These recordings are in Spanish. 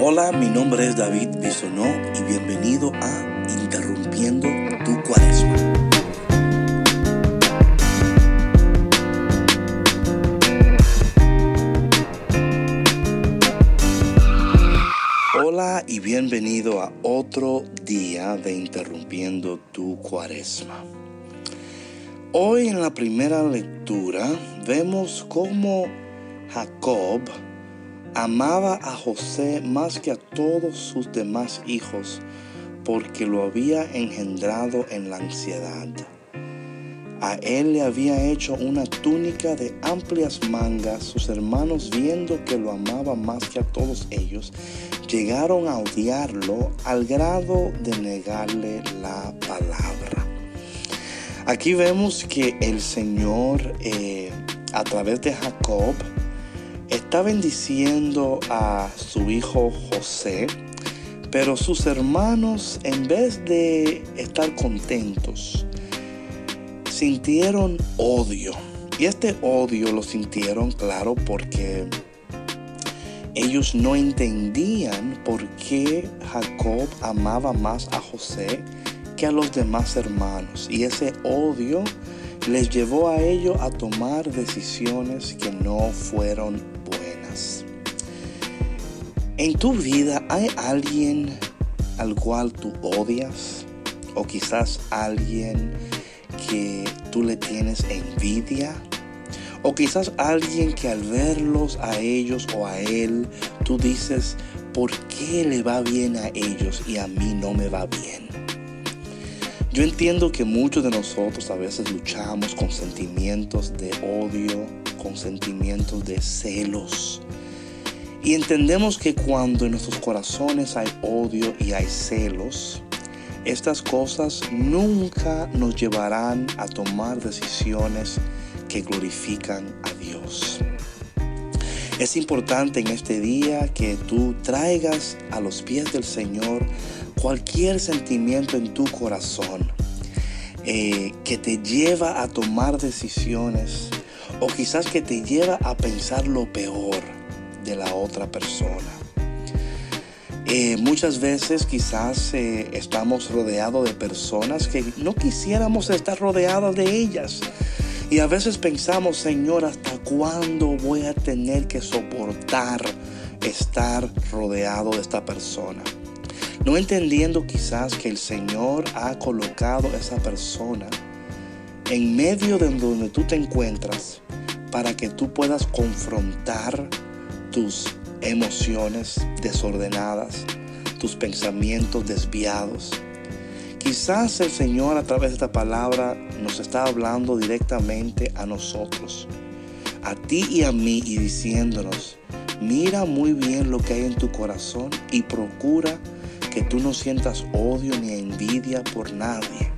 Hola, mi nombre es David Bisonó y bienvenido a Interrumpiendo tu Cuaresma. Hola y bienvenido a otro día de Interrumpiendo tu Cuaresma. Hoy en la primera lectura vemos cómo Jacob amaba a José más que a todos sus demás hijos porque lo había engendrado en la ansiedad. A él le había hecho una túnica de amplias mangas. Sus hermanos, viendo que lo amaba más que a todos ellos, llegaron a odiarlo al grado de negarle la palabra. Aquí vemos que el Señor, eh, a través de Jacob, está bendiciendo a su hijo José, pero sus hermanos, en vez de estar contentos, sintieron odio. Y este odio lo sintieron, claro, porque ellos no entendían por qué Jacob amaba más a José que a los demás hermanos. Y ese odio les llevó a ellos a tomar decisiones que no fueron. En tu vida hay alguien al cual tú odias o quizás alguien que tú le tienes envidia o quizás alguien que al verlos a ellos o a él, tú dices, ¿por qué le va bien a ellos y a mí no me va bien? Yo entiendo que muchos de nosotros a veces luchamos con sentimientos de odio, con sentimientos de celos. Y entendemos que cuando en nuestros corazones hay odio y hay celos, estas cosas nunca nos llevarán a tomar decisiones que glorifican a Dios. Es importante en este día que tú traigas a los pies del Señor cualquier sentimiento en tu corazón eh, que te lleva a tomar decisiones o quizás que te lleva a pensar lo peor de la otra persona. Eh, muchas veces quizás eh, estamos rodeados de personas que no quisiéramos estar rodeados de ellas. Y a veces pensamos, Señor, ¿hasta cuándo voy a tener que soportar estar rodeado de esta persona? No entendiendo quizás que el Señor ha colocado esa persona en medio de donde tú te encuentras para que tú puedas confrontar tus emociones desordenadas, tus pensamientos desviados. Quizás el Señor a través de esta palabra nos está hablando directamente a nosotros, a ti y a mí, y diciéndonos, mira muy bien lo que hay en tu corazón y procura que tú no sientas odio ni envidia por nadie.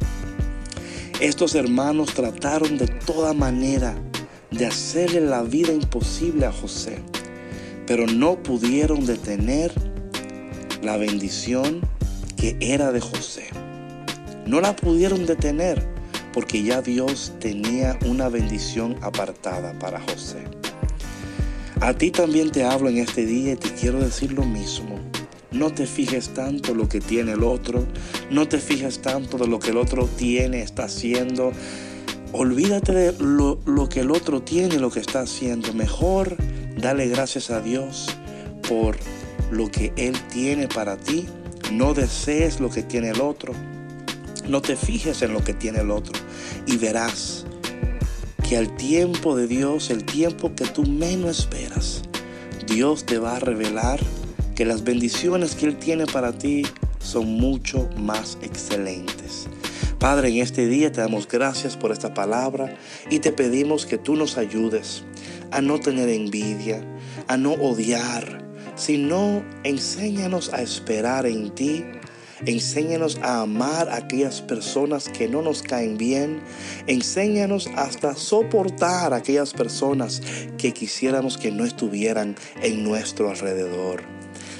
Estos hermanos trataron de toda manera de hacerle la vida imposible a José pero no pudieron detener la bendición que era de José. No la pudieron detener porque ya Dios tenía una bendición apartada para José. A ti también te hablo en este día y te quiero decir lo mismo. No te fijes tanto lo que tiene el otro, no te fijes tanto de lo que el otro tiene, está haciendo. Olvídate de lo, que el otro tiene, lo que está haciendo. Mejor Dale gracias a Dios por lo que Él tiene para ti. No desees lo que tiene el otro. No te fijes en lo que tiene el otro. Y verás que al tiempo de Dios, el tiempo que tú menos esperas, Dios te va a revelar que las bendiciones que Él tiene para ti son mucho más excelentes. Padre, en este día te damos gracias por esta palabra y te pedimos que tú nos ayudes a no tener envidia, a no odiar, sino enséñanos a esperar en ti. Enséñanos a amar a aquellas personas que no nos caen bien. Enséñanos hasta soportar a aquellas personas que quisiéramos que no estuvieran en nuestro alrededor.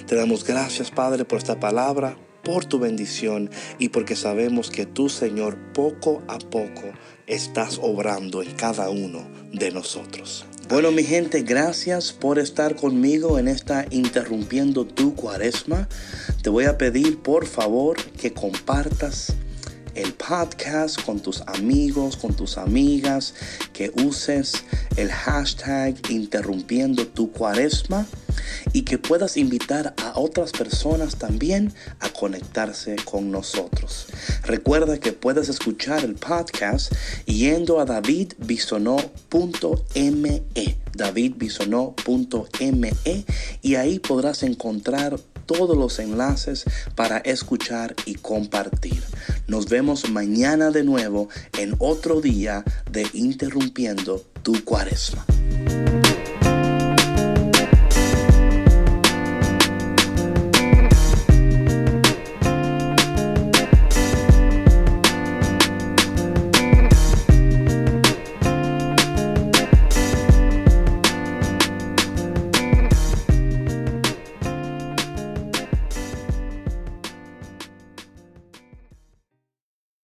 Te damos gracias, Padre, por esta palabra, por tu bendición y porque sabemos que tú, Señor, poco a poco estás obrando en cada uno de nosotros. Bueno, mi gente, gracias por estar conmigo en esta Interrumpiendo tu Cuaresma. Te voy a pedir, por favor, que compartas el podcast con tus amigos, con tus amigas, que uses el hashtag interrumpiendo tu cuaresma y que puedas invitar a otras personas también a conectarse con nosotros. Recuerda que puedes escuchar el podcast yendo a davidbisonó.me, davidbisonó.me y ahí podrás encontrar todos los enlaces para escuchar y compartir. Nos vemos mañana de nuevo en otro día de Interrumpiendo tu Cuaresma.